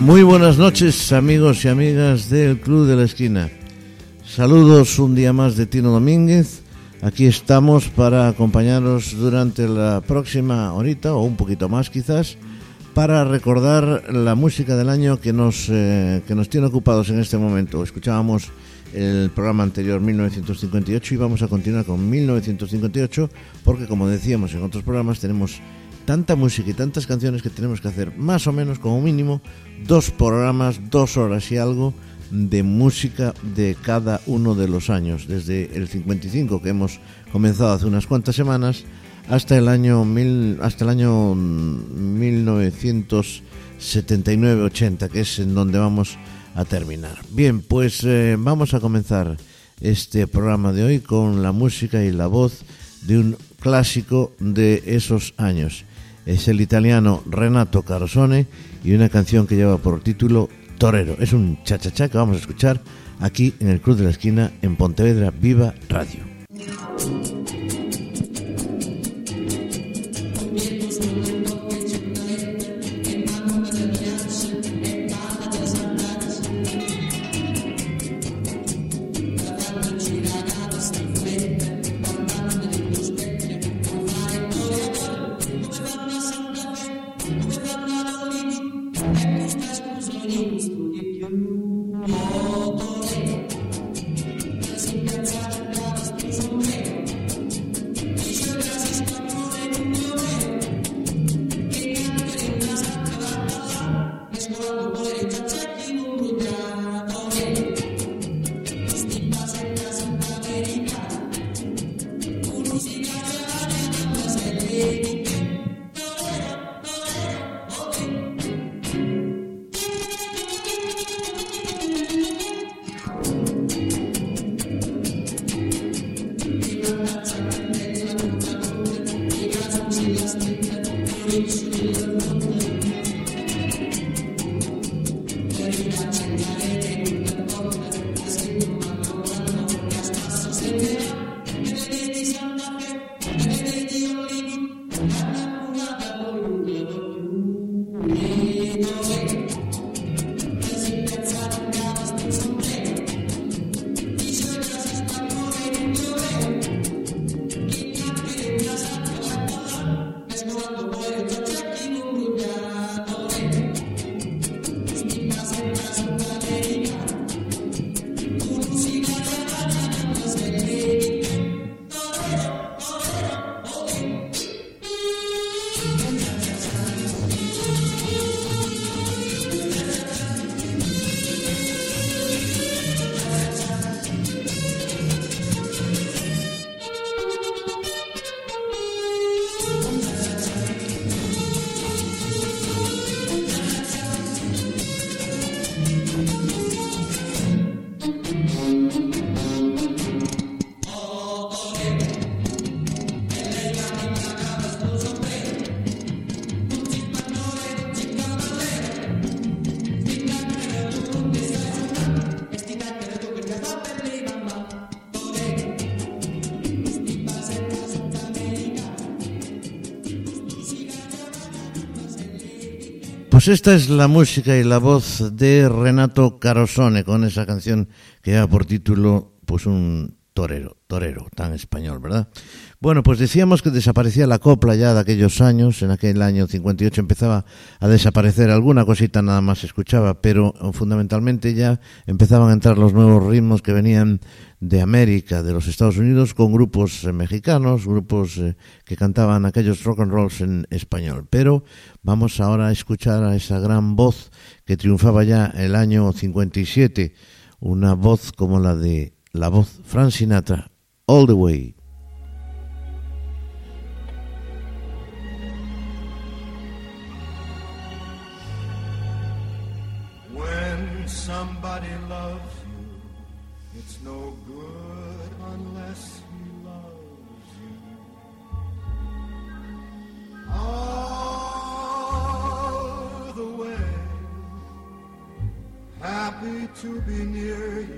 Muy buenas noches amigos y amigas del Club de la Esquina. Saludos un día más de Tino Domínguez. Aquí estamos para acompañaros durante la próxima horita o un poquito más quizás para recordar la música del año que nos, eh, que nos tiene ocupados en este momento. Escuchábamos el programa anterior 1958 y vamos a continuar con 1958 porque como decíamos en otros programas tenemos tanta música y tantas canciones que tenemos que hacer más o menos como mínimo dos programas, dos horas y algo de música de cada uno de los años, desde el 55 que hemos comenzado hace unas cuantas semanas hasta el año mil, hasta el año 1979-80, que es en donde vamos a terminar. Bien, pues eh, vamos a comenzar este programa de hoy con la música y la voz de un clásico de esos años es el italiano Renato Carosone y una canción que lleva por título Torero. Es un cha-cha-cha que vamos a escuchar aquí en el Club de la Esquina en Pontevedra Viva Radio. Esta es la música y la voz de Renato Carosone con esa canción que lleva por título pues un torero, torero, tan español, ¿verdad? Bueno, pues decíamos que desaparecía la copla ya de aquellos años, en aquel año 58 empezaba a desaparecer alguna cosita nada más se escuchaba, pero fundamentalmente ya empezaban a entrar los nuevos ritmos que venían de América, de los Estados Unidos, con grupos eh, mexicanos, grupos eh, que cantaban aquellos rock and rolls en español. Pero vamos ahora a escuchar a esa gran voz que triunfaba ya el año 57, una voz como la de la voz Frank Sinatra, All the Way. When somebody loves you, it's no good unless he loves you. All the way, happy to be near you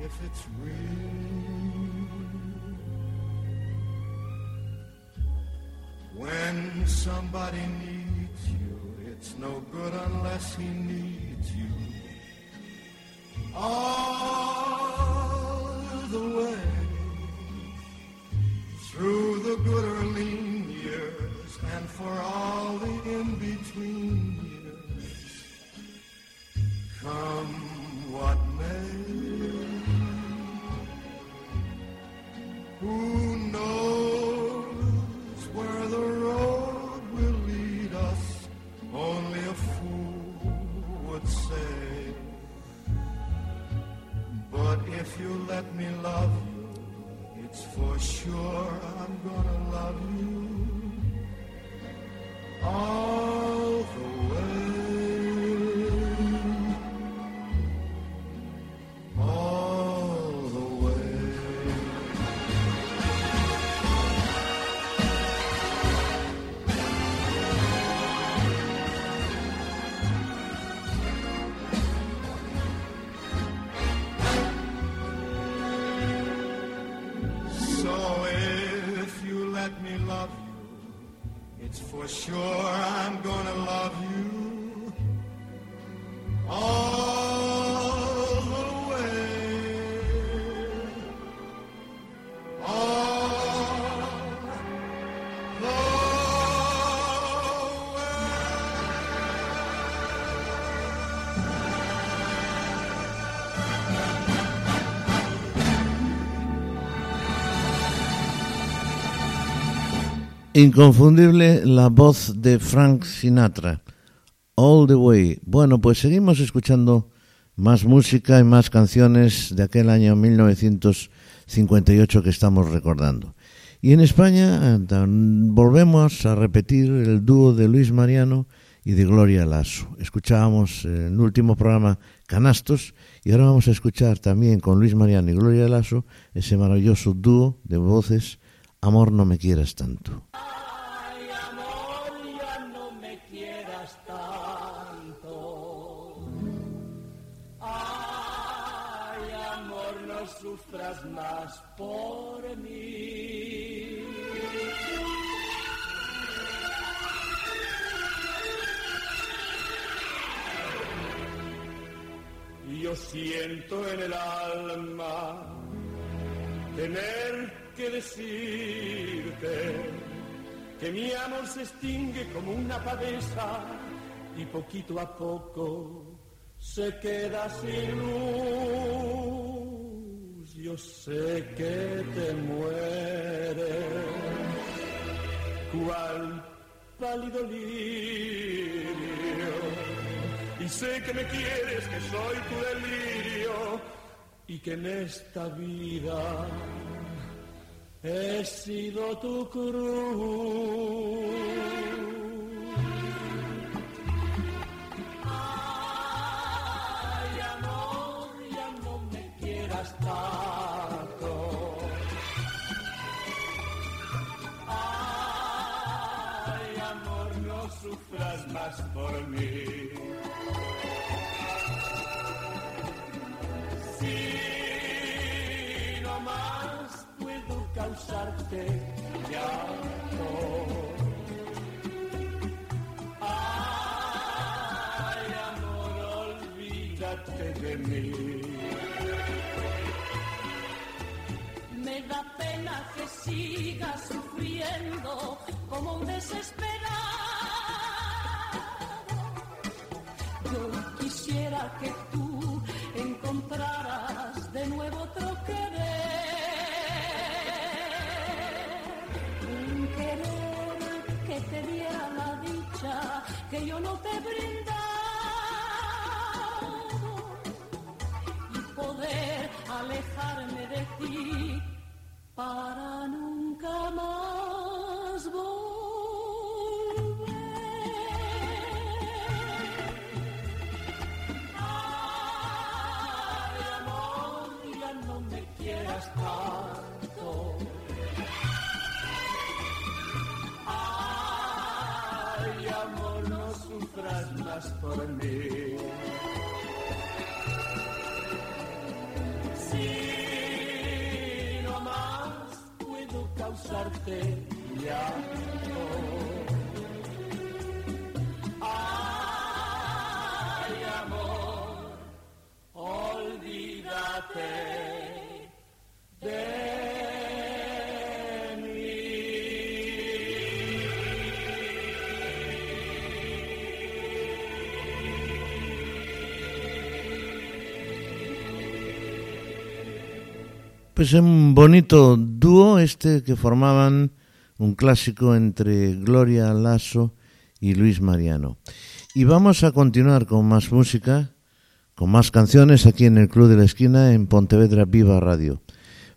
if it's real. When somebody needs you, it's no good unless he needs you. All the way through the good or lean years and for all the in-between years. Come Inconfundible la voz de Frank Sinatra. All the Way. Bueno, pues seguimos escuchando más música y más canciones de aquel año 1958 que estamos recordando. Y en España eh, volvemos a repetir el dúo de Luis Mariano y de Gloria Lasso. Escuchábamos en el último programa Canastos y ahora vamos a escuchar también con Luis Mariano y Gloria Lasso ese maravilloso dúo de voces Amor no me quieras tanto. Ay, amor, ya no me quieras tanto. Ay, amor, no sufras más por mí. Yo siento en el alma tener que decirte que mi amor se extingue como una pavesa y poquito a poco se queda sin luz. Yo sé que te mueres, cual pálido lirio, y sé que me quieres, que soy tu delirio, y que en esta vida he sido tu cruz. Ay, amor, ya no me quieras tanto. Ay, amor, no sufras más por mí. Causarte llanto. Ay, amor, olvídate de mí. Me da pena que sigas sufriendo como un desesperado. Yo quisiera que que yo no te he brindado. Y poder alejarme de ti para por mí. Si no más puedo causarte llanto. Pues un bonito dúo este que formaban un clásico entre Gloria Lasso y Luis Mariano. Y vamos a continuar con más música, con más canciones aquí en el Club de la Esquina en Pontevedra Viva Radio.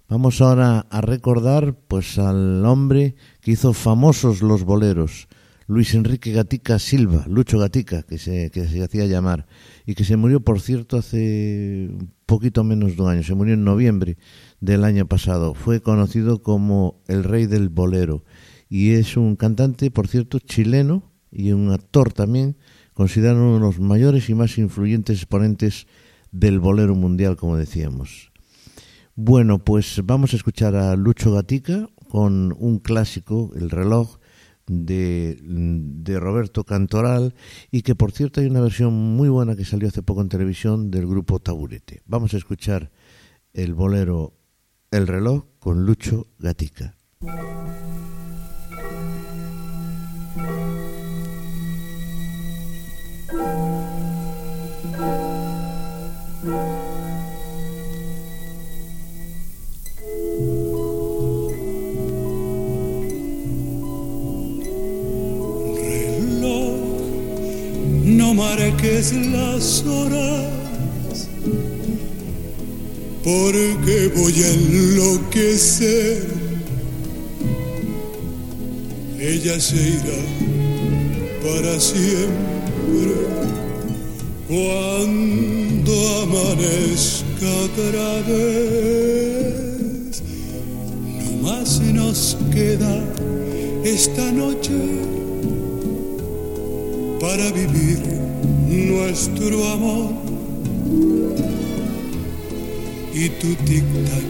Vamos ahora a recordar pues al hombre que hizo famosos los boleros, Luis Enrique Gatica Silva, Lucho Gatica, que se, que se hacía llamar, y que se murió, por cierto, hace un poquito menos de un año, se murió en noviembre del año pasado. Fue conocido como el rey del bolero y es un cantante, por cierto, chileno y un actor también, considerado uno de los mayores y más influyentes exponentes del bolero mundial, como decíamos. Bueno, pues vamos a escuchar a Lucho Gatica con un clásico, El reloj, de, de, Roberto Cantoral y que por cierto hay una versión muy buena que salió hace poco en televisión del grupo Taburete. Vamos a escuchar el bolero El reloj con Lucho Gatica. no marques las horas, porque voy a enloquecer. Ella se irá para siempre cuando amanezca otra vez. No más nos queda esta noche para vivir nuestro amor. Y tu tic-tac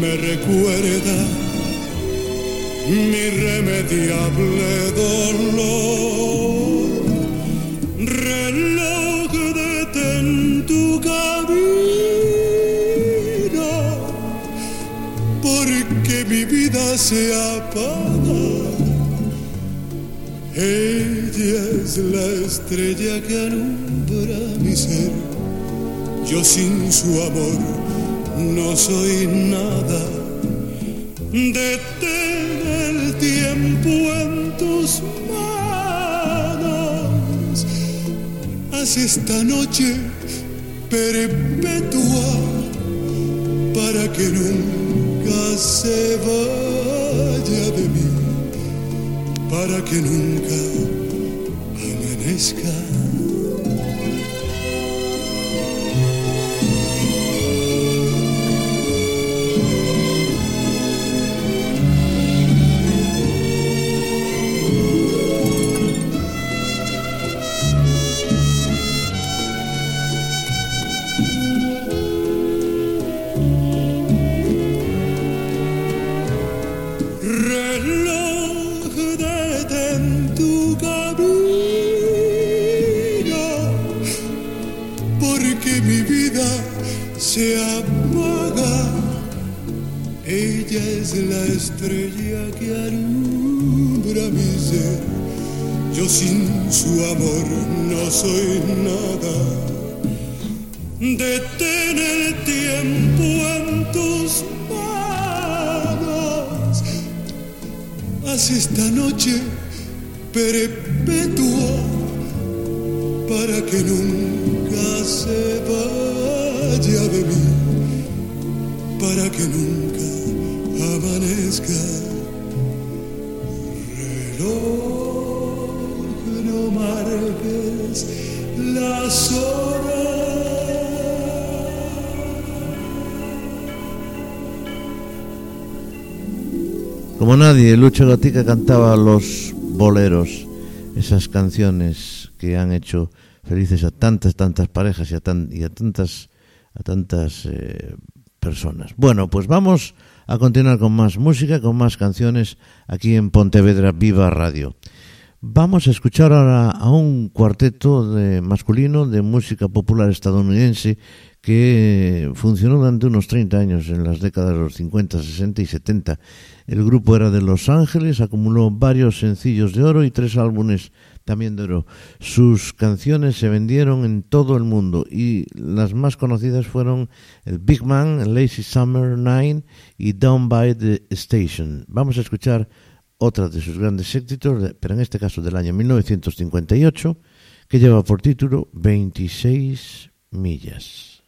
me recuerda mi irremediable dolor. Reloj detén tu camino, porque mi vida se apaga. Ella es la estrella que alumbra mi ser. Yo sin su amor no soy nada. Detén el tiempo en tus manos. Haz esta noche perpetua para que nunca se vaya de mí para que nunca amanezca. Lucho Gatica cantaba los boleros, esas canciones que han hecho felices a tantas, tantas parejas y a, tan, y a tantas, a tantas eh, personas. Bueno, pues vamos a continuar con más música, con más canciones aquí en Pontevedra Viva Radio. Vamos a escuchar ahora a un cuarteto de masculino de música popular estadounidense que funcionó durante unos 30 años en las décadas de los 50, 60 y 70. El grupo era de Los Ángeles, acumuló varios sencillos de oro y tres álbumes también de oro. Sus canciones se vendieron en todo el mundo y las más conocidas fueron el Big Man, Lazy Summer Nine y Down by the Station. Vamos a escuchar otra de sus grandes éxitos, pero en este caso del año 1958, que lleva por título 26 millas.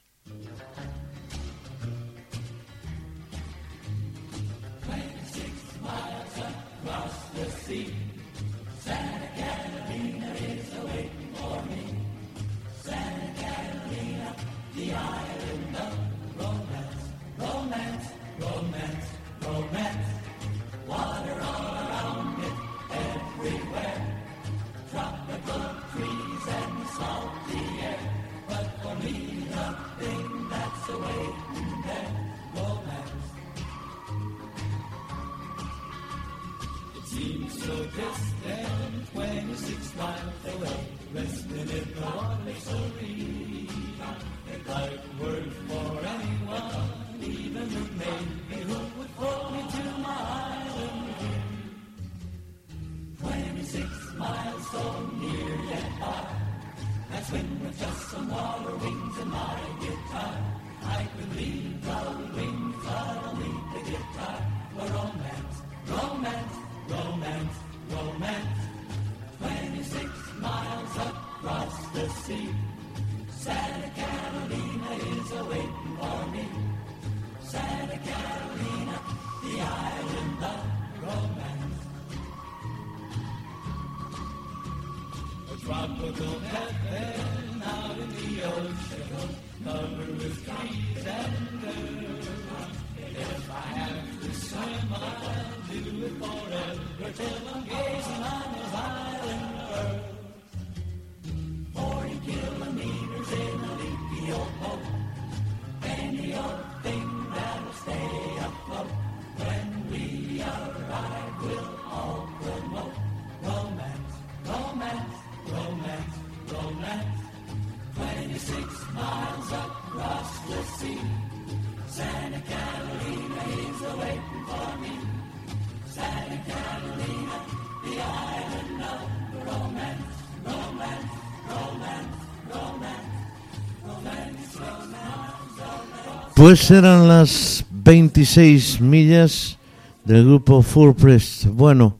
Pues eran las 26 millas del grupo Full Press. Bueno,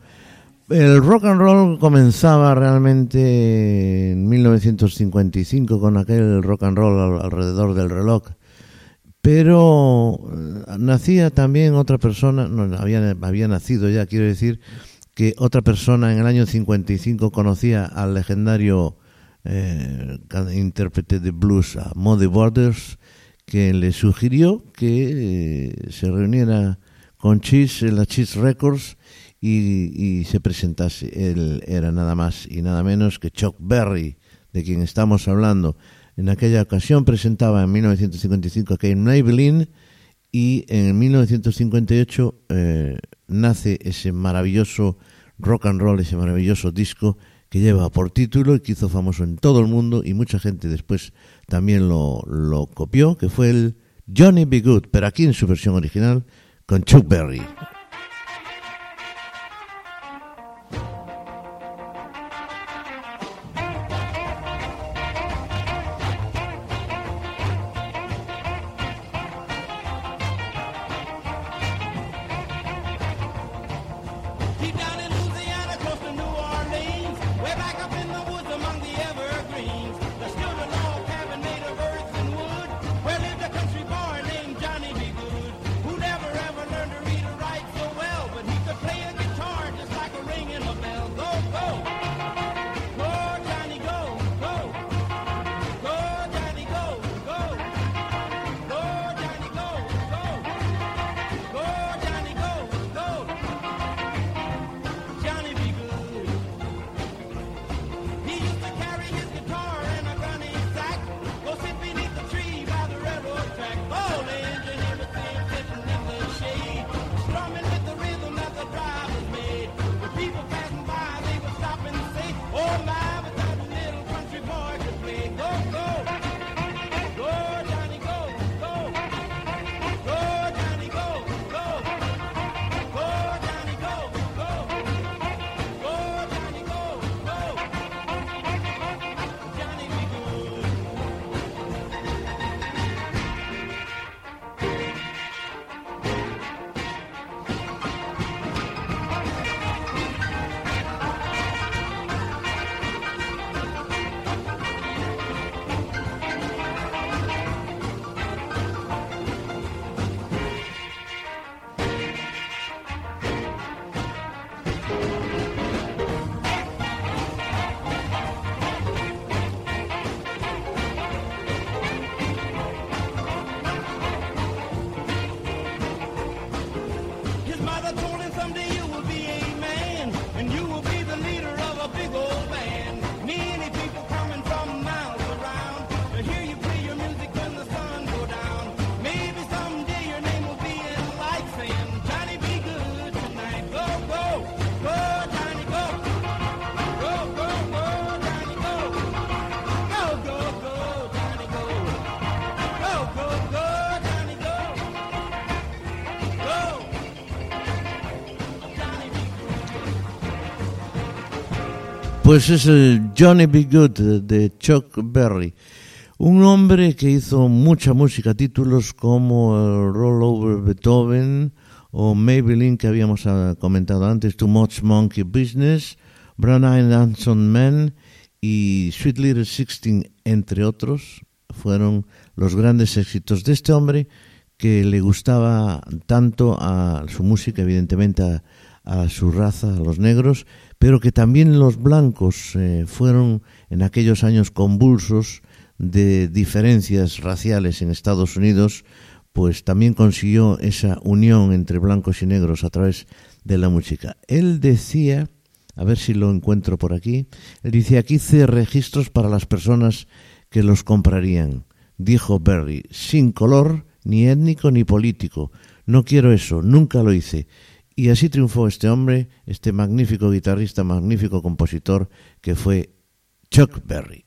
el rock and roll comenzaba realmente en 1955 con aquel rock and roll alrededor del reloj. Pero eh, nacía también otra persona, no, había, había nacido ya, quiero decir, que otra persona en el año 55 conocía al legendario eh, intérprete de blues, Muddy Borders, que le sugirió que eh, se reuniera con Cheese en la Cheese Records y, se presentase. Él era nada más y nada menos que Chuck Berry, de quien estamos hablando. En aquella ocasión presentaba en 1955 a Kane Maybelline y en 1958 eh, nace ese maravilloso rock and roll, ese maravilloso disco que lleva por título y que hizo famoso en todo el mundo y mucha gente después también lo, lo copió, que fue el Johnny B. Good, pero aquí en su versión original con Chuck Berry. Pues es el Johnny B. Good de Chuck Berry. Un hombre que hizo mucha música, títulos como Roll Over Beethoven o Maybelline que habíamos ah, comentado antes, Too Much Monkey Business, Brown Eyed Dancing Man y Sweet Little Sixteen, entre otros, fueron los grandes éxitos de este hombre que le gustaba tanto a su música, evidentemente a su raza, a los negros, pero que también los blancos eh, fueron en aquellos años convulsos de diferencias raciales en Estados Unidos, pues también consiguió esa unión entre blancos y negros a través de la música. Él decía, a ver si lo encuentro por aquí, él decía, aquí hice registros para las personas que los comprarían. Dijo Berry, sin color, ni étnico ni político. No quiero eso, nunca lo hice. Y así triunfó este hombre, este magnífico guitarrista, magnífico compositor que fue Chuck Berry.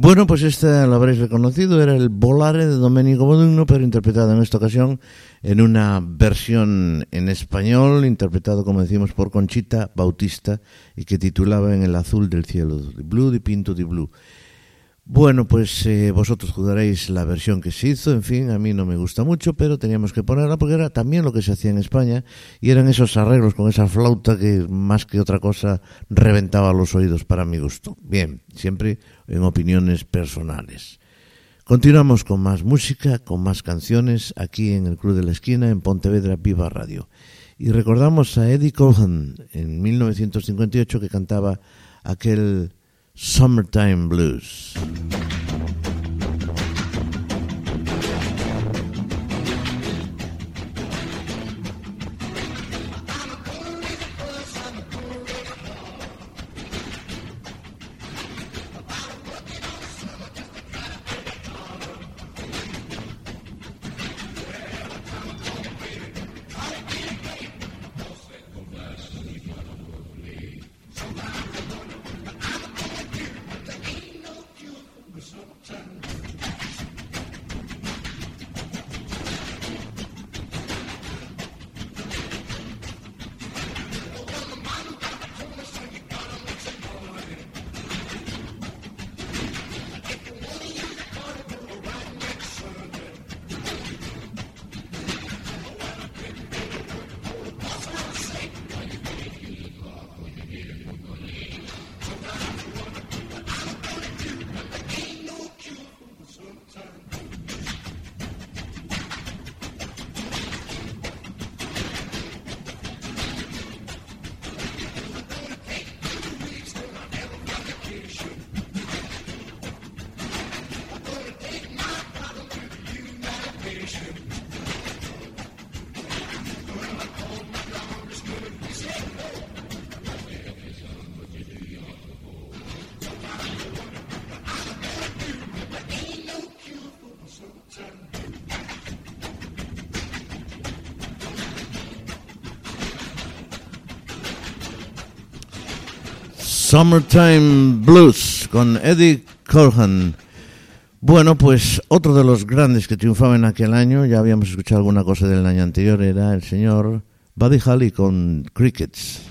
Bueno, pues esta lo habréis reconocido, era el Volare de Domenico Modugno, pero interpretado en esta ocasión en una versión en español, interpretado, como decimos, por Conchita Bautista y que titulaba En el azul del cielo, Blue di Pinto di Blue. Bueno, pues eh, vosotros jugaréis la versión que se hizo, en fin, a mí no me gusta mucho, pero teníamos que ponerla porque era también lo que se hacía en España y eran esos arreglos con esa flauta que más que otra cosa reventaba los oídos para mi gusto. Bien, siempre en opiniones personales. Continuamos con más música, con más canciones aquí en el Club de la Esquina en Pontevedra Viva Radio. Y recordamos a Eddie Cohen en 1958 que cantaba aquel Summertime Blues. Summertime Blues con Eddie Cohan. Bueno, pues otro de los grandes que triunfaba en aquel año, ya habíamos escuchado alguna cosa del año anterior, era el señor Buddy Holly con Crickets.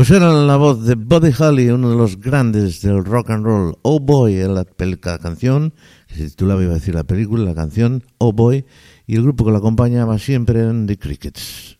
Pues era la voz de Buddy Holly, uno de los grandes del rock and roll. Oh Boy, la, la canción, que se titulaba, iba a decir la película, la canción Oh Boy, y el grupo que la acompañaba siempre eran The Crickets.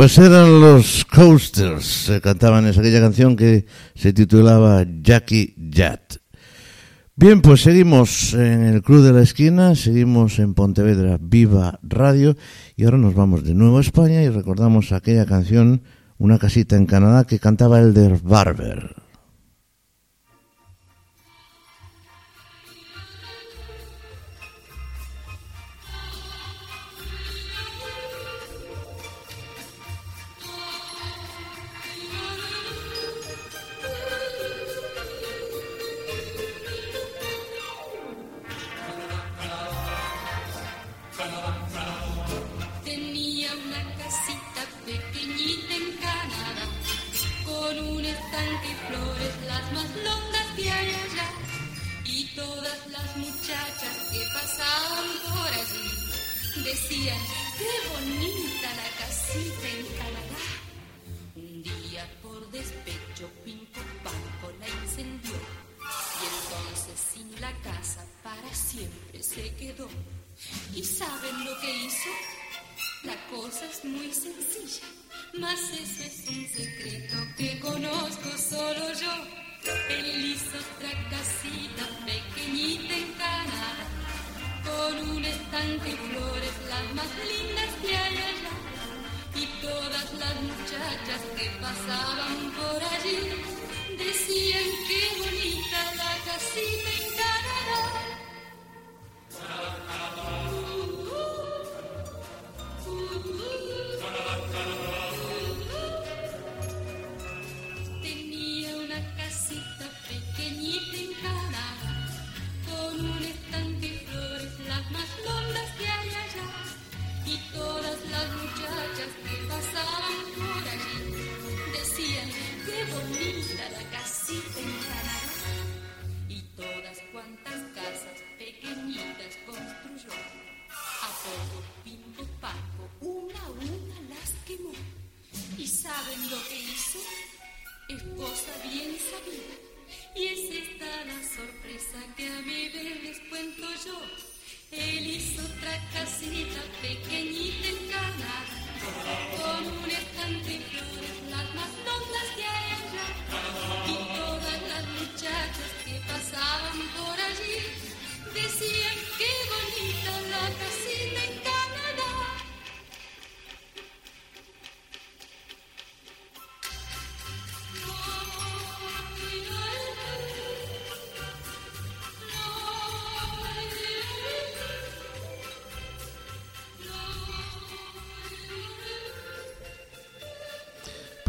Pues eran los Coasters, se cantaban esa aquella canción que se titulaba Jackie Jat. Bien, pues seguimos en el Club de la Esquina, seguimos en Pontevedra Viva Radio y ahora nos vamos de nuevo a España y recordamos aquella canción, Una casita en Canadá, que cantaba Elder Barber. solo yo, feliz otra casita pequeñita en Canadá, con un estante y flores las más lindas de allá, allá. Y todas las muchachas que pasaban por allí decían qué bonita la casita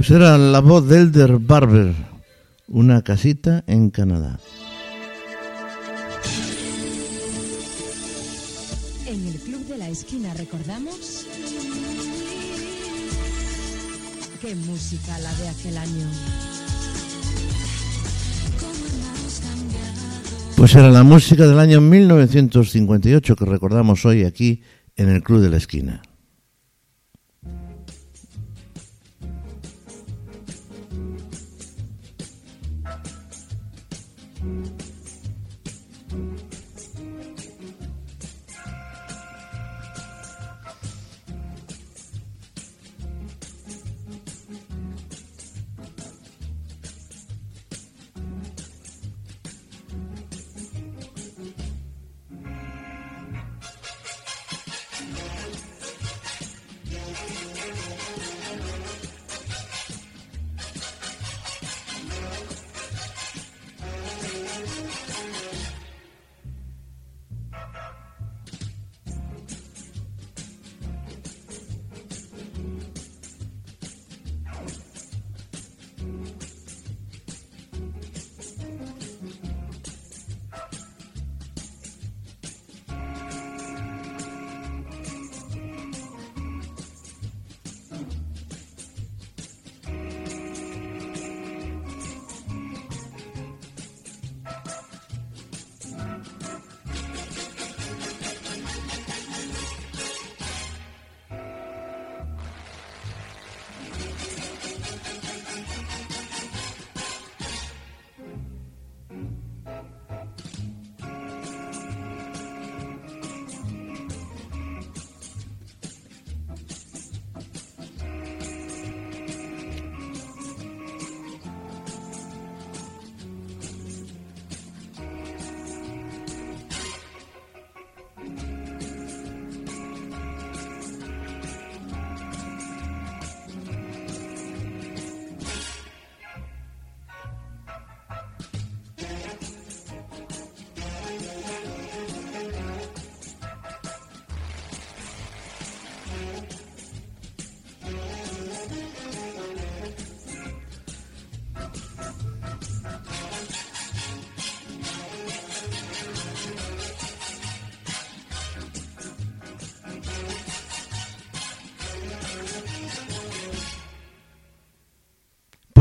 Pues era la voz de Elder Barber, una casita en Canadá. En el Club de la Esquina recordamos qué música la de aquel año. Pues era la música del año 1958 que recordamos hoy aquí en el Club de la Esquina.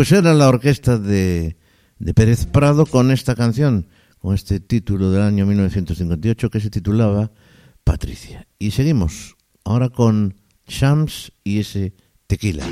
Pues era la orquesta de, de Pérez Prado con esta canción, con este título del año 1958 que se titulaba Patricia. Y seguimos ahora con Shams y ese tequila.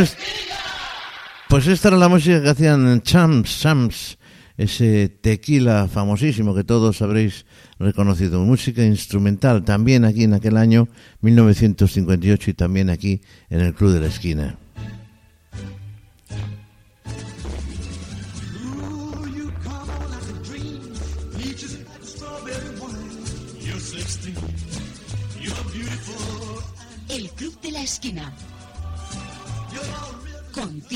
Es, pues esta era la música que hacían Champs, Champs, ese tequila famosísimo que todos habréis reconocido. Música instrumental también aquí en aquel año 1958 y también aquí en el Club de la Esquina. Ooh, you come on like a dream. Peaches and strawberry wine. You're 16. You're beautiful. El Club de la Esquina.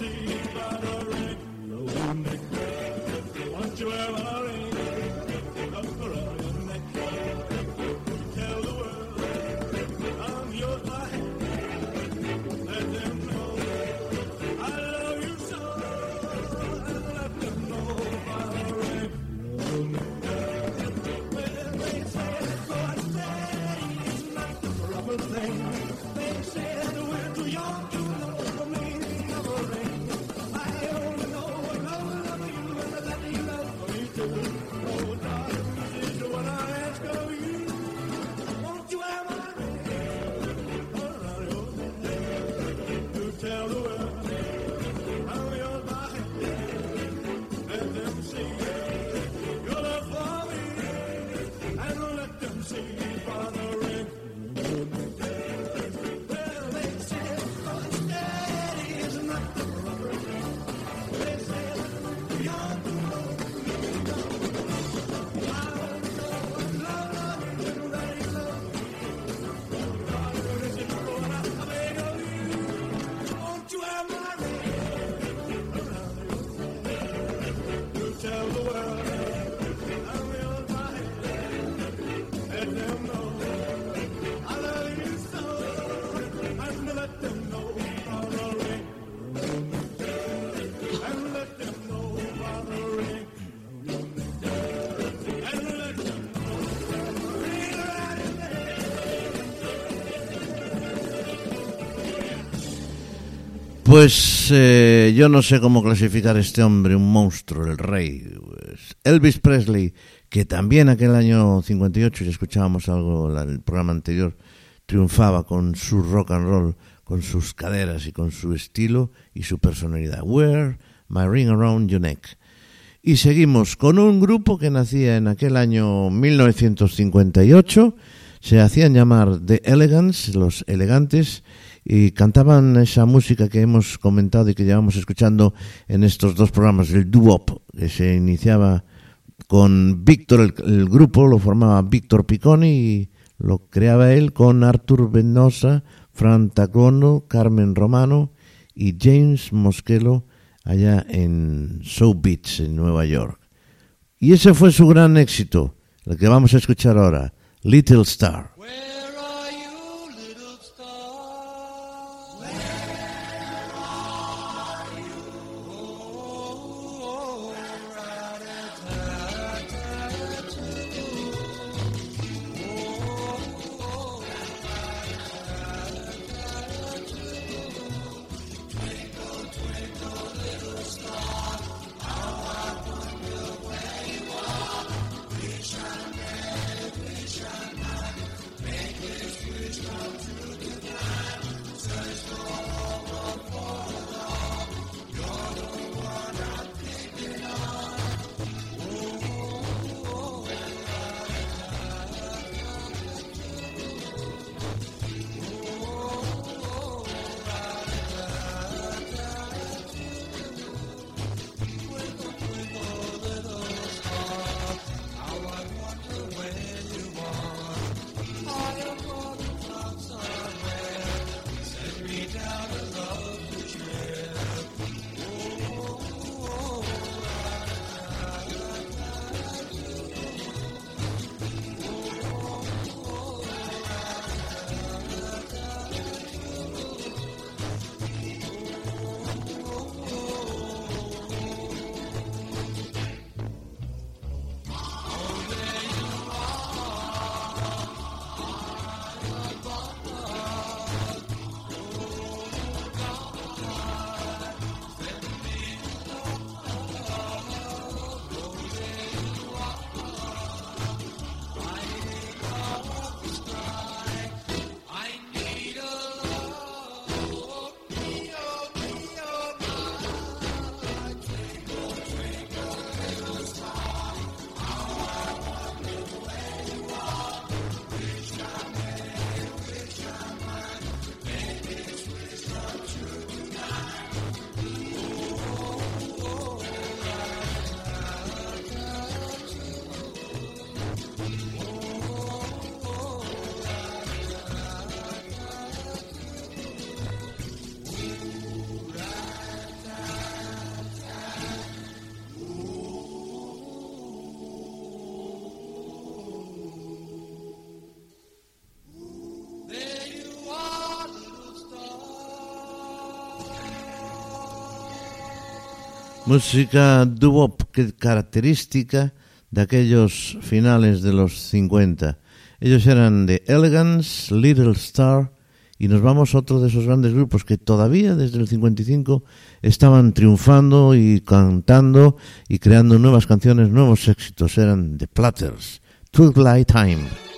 see Pues eh, yo no sé cómo clasificar a este hombre, un monstruo, el rey. Pues, Elvis Presley, que también aquel año 58, ya escuchábamos algo en el programa anterior, triunfaba con su rock and roll, con sus caderas y con su estilo y su personalidad. Wear My Ring Around Your Neck. Y seguimos con un grupo que nacía en aquel año 1958. Se hacían llamar The Elegants, los elegantes, y cantaban esa música que hemos comentado y que llevamos escuchando en estos dos programas, el doo-wop, que se iniciaba con Víctor, el, grupo lo formaba Víctor Picconi y lo creaba él con Artur Venosa, Fran Tacono, Carmen Romano y James Moschello allá en South Beach, en Nueva York. Y ese fue su gran éxito, el que vamos a escuchar ahora, Little Star. Música doo-wop, que característica de aquellos finales de los 50. Ellos eran de Elegance, Little Star, y nos vamos a otro de esos grandes grupos que todavía desde el 55 estaban triunfando y cantando y creando nuevas canciones, nuevos éxitos. Eran The Platters, Twilight Time.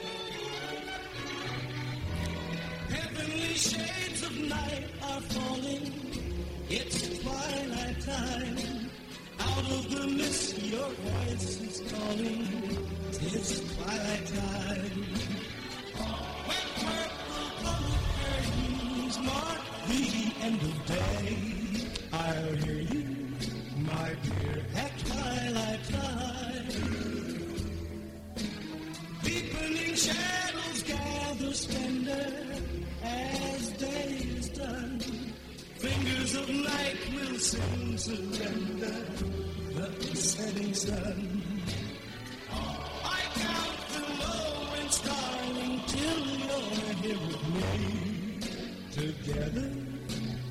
Surrender the setting sun. I count the low and starling till you're here with me. Together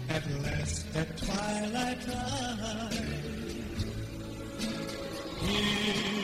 at last at twilight time. Here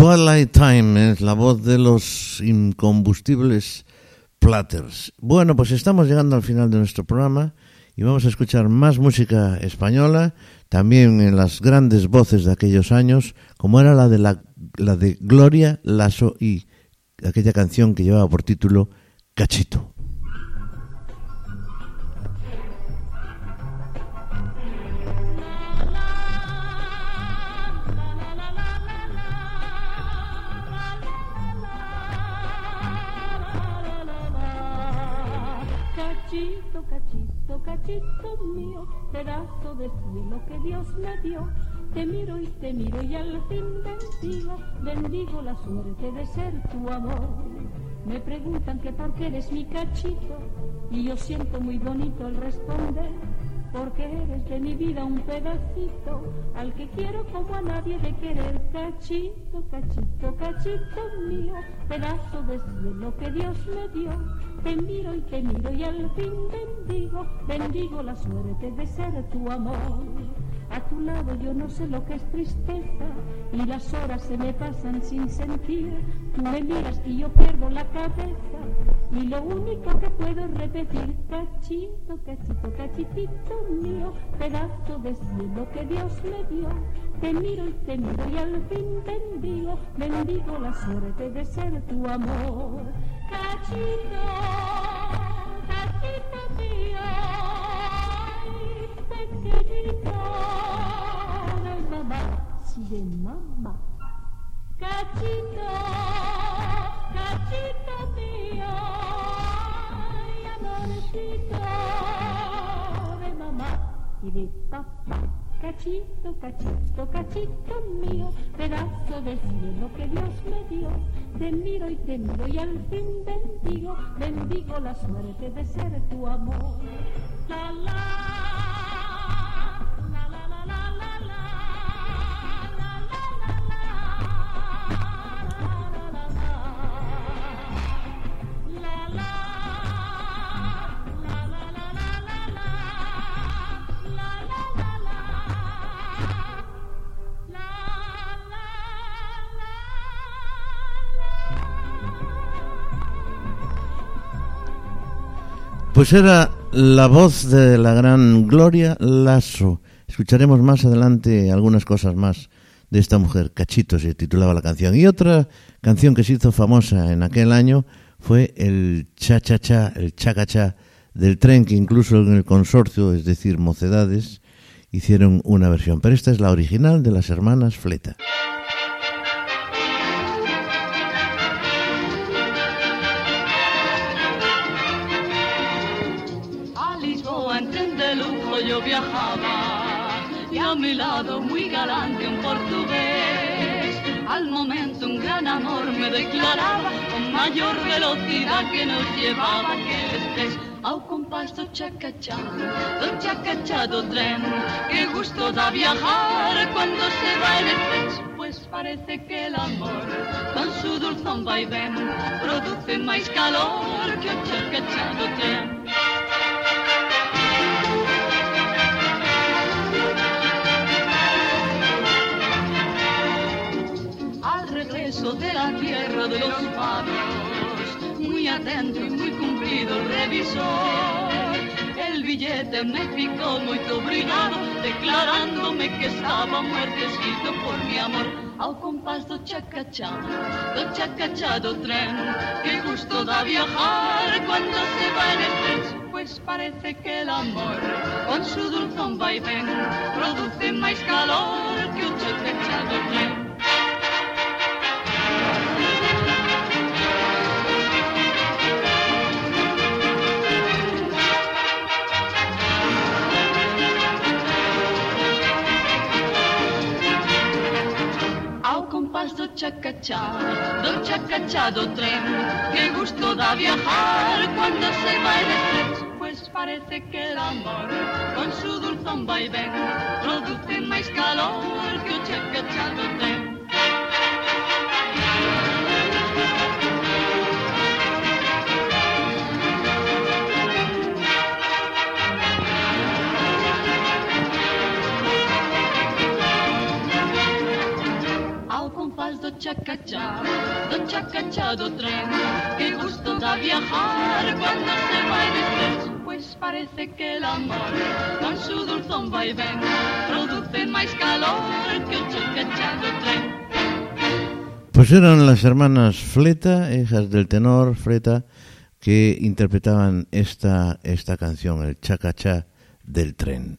twilight time. Es la voz de los incombustibles Platters. Bueno, pues estamos llegando al final de nuestro programa y vamos a escuchar más música española, también en las grandes voces de aquellos años, como era la de, la, la de Gloria Lasso y aquella canción que llevaba por título Cachito. Cachito, cachito, cachito mío, pedazo de cielo que Dios me dio. Te miro y te miro y al fin bendigo, bendigo la suerte de ser tu amor. Me preguntan que por qué eres mi cachito y yo siento muy bonito al responder. Porque eres de mi vida un pedacito al que quiero como a nadie de querer. Cachito, cachito, cachito mío, pedazo de cielo que Dios me dio. Te miro y te miro y al fin bendigo, bendigo la suerte de ser tu amor. A tu lado yo no sé lo que es tristeza y las horas se me pasan sin sentir. Tú me miras y yo pierdo la cabeza y lo único que puedo es repetir cachito, cachito, cachitito mío, pedazo de cielo que Dios me dio. Te miro y te miro y al fin bendigo, bendigo la suerte de ser tu amor. Cachito, cachito mío, Cachito, cachito, cachito mío, pedazo de cielo que Dios me dio. Te miro y te miro y al fin bendigo, bendigo la suerte de ser tu amor. La, la Pues era la voz de la gran Gloria Lasso. Escucharemos más adelante algunas cosas más de esta mujer. Cachito se titulaba la canción. Y otra canción que se hizo famosa en aquel año fue el cha cha cha, el chaca cha del tren que incluso en el consorcio, es decir, Mocedades, hicieron una versión. Pero esta es la original de las hermanas Fleta. Muy galante un portugués. Al momento un gran amor me declaraba con mayor velocidad que nos llevaba que el estrés ao compás do chacachá, do chacachá do tren. Que gusto da viajar cuando se va el tren, pues parece que el amor con su dulzón vaivén produce máis calor que o chacachá do tren. De la tierra de los palos, muy atento y muy cumplido el revisor. El billete me picó muy obrigado, declarándome que estaba muertecito por mi amor. Ao compás do chacachá, do chacachá do tren, que gusto da viajar cuando se va en el tren. Pues parece que el amor, con su dulzón vaivén, produce máis calor que o chacachá do tren. Compás do chacachá, do chacachá do tren. Que gusto da viajar cuando se va el tren, pues parece que el amor con su dulzón vaivén produce máis calor que o chacachá do tren. Chacachá, do chacachá do tren. Que gusto da viajar cuando se va el tren, pues parece que el amor con su dulzón vaivén produce máis calor que o chacachá do tren. Pues eran las hermanas Fleta, hijas del tenor Fleta, que interpretaban esta, esta canción, el chacachá del tren.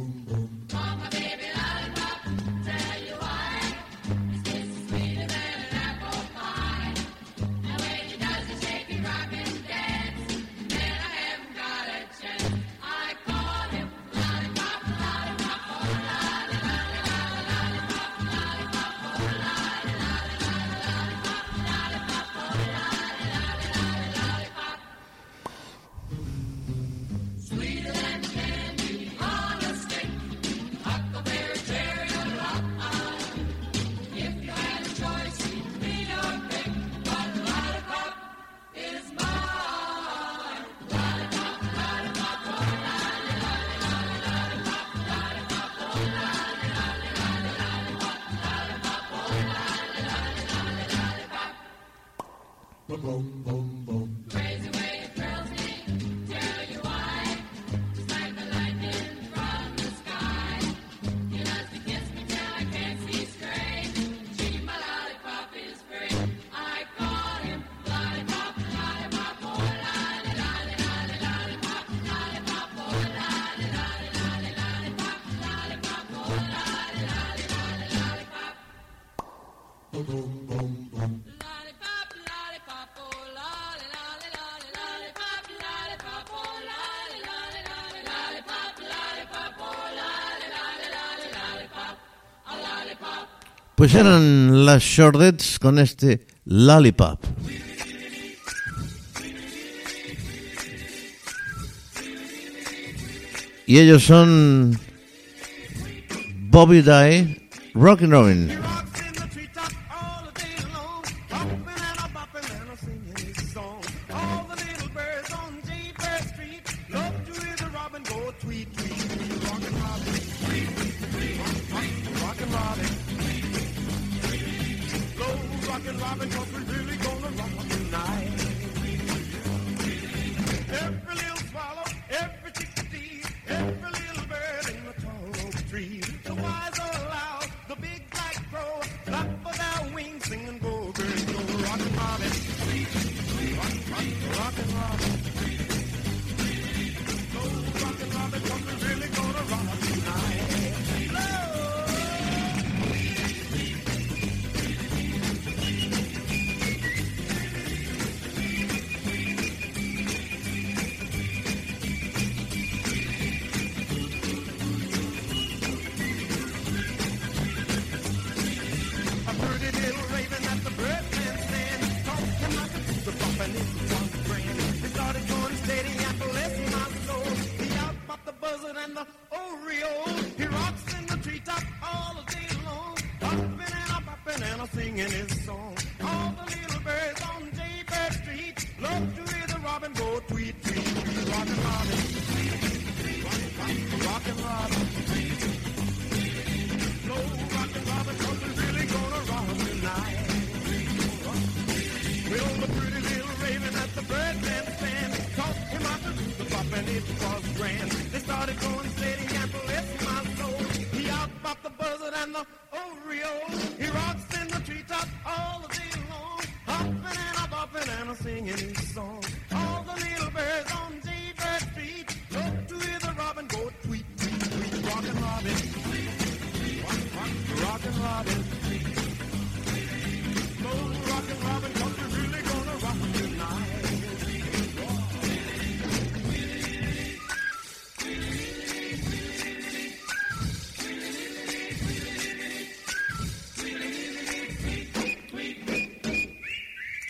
Pues eran las Shortets con este Lollipop. Y ellos son Bobby Day, Rockin' Robin.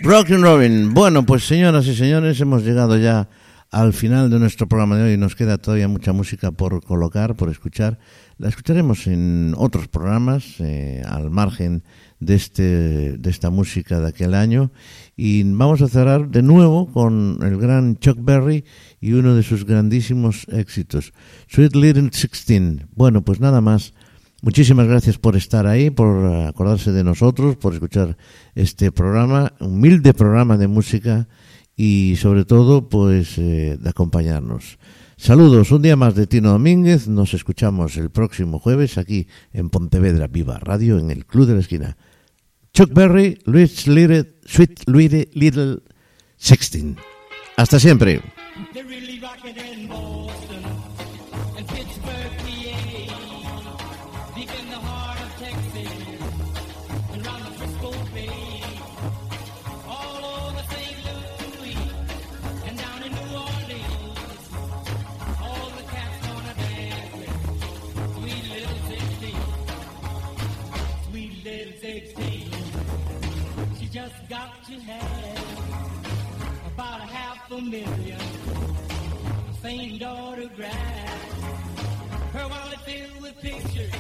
Rockin' Robin. Bueno, pues señoras y señores, hemos llegado ya al final de nuestro programa de hoy. Nos queda todavía mucha música por colocar, por escuchar. La escucharemos en otros programas, eh, al margen de, este, de esta música de aquel año. Y vamos a cerrar de nuevo con el gran Chuck Berry y uno de sus grandísimos éxitos, Sweet Little Sixteen. Bueno, pues nada más. Muchísimas gracias por estar ahí, por acordarse de nosotros, por escuchar este programa, humilde programa de música y sobre todo pues eh, de acompañarnos. Saludos, un día más de Tino Domínguez, nos escuchamos el próximo jueves aquí en Pontevedra Viva Radio en el Club de la Esquina. Chuck Berry, Luis Little, Sweet Little, Little Sixteen. Hasta siempre. A million famed autograph. Her wallet filled with pictures.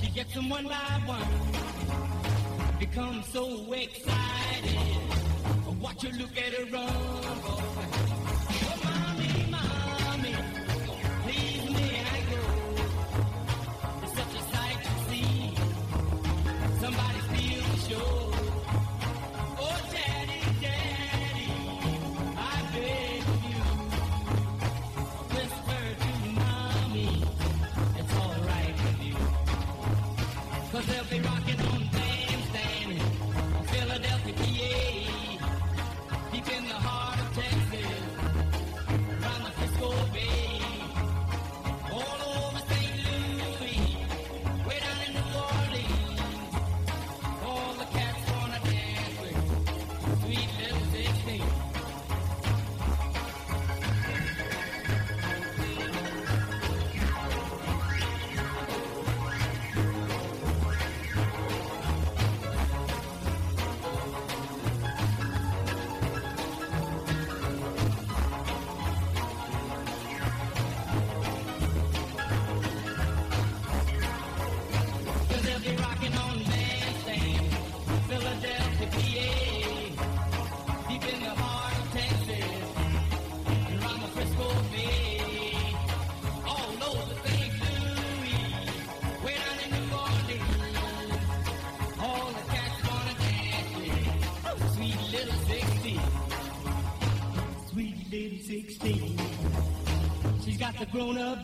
She gets them one by one. Becomes so excited. Watch her look at her run. boy.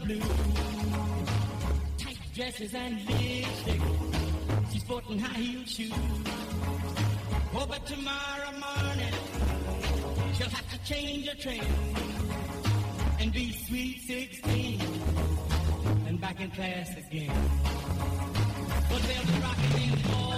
Grown-up tight dresses and lipstick. She's sporting high heel shoes. Oh, but tomorrow morning she'll have to change her train and be sweet 16 and back in class again. But they'll be rocking in all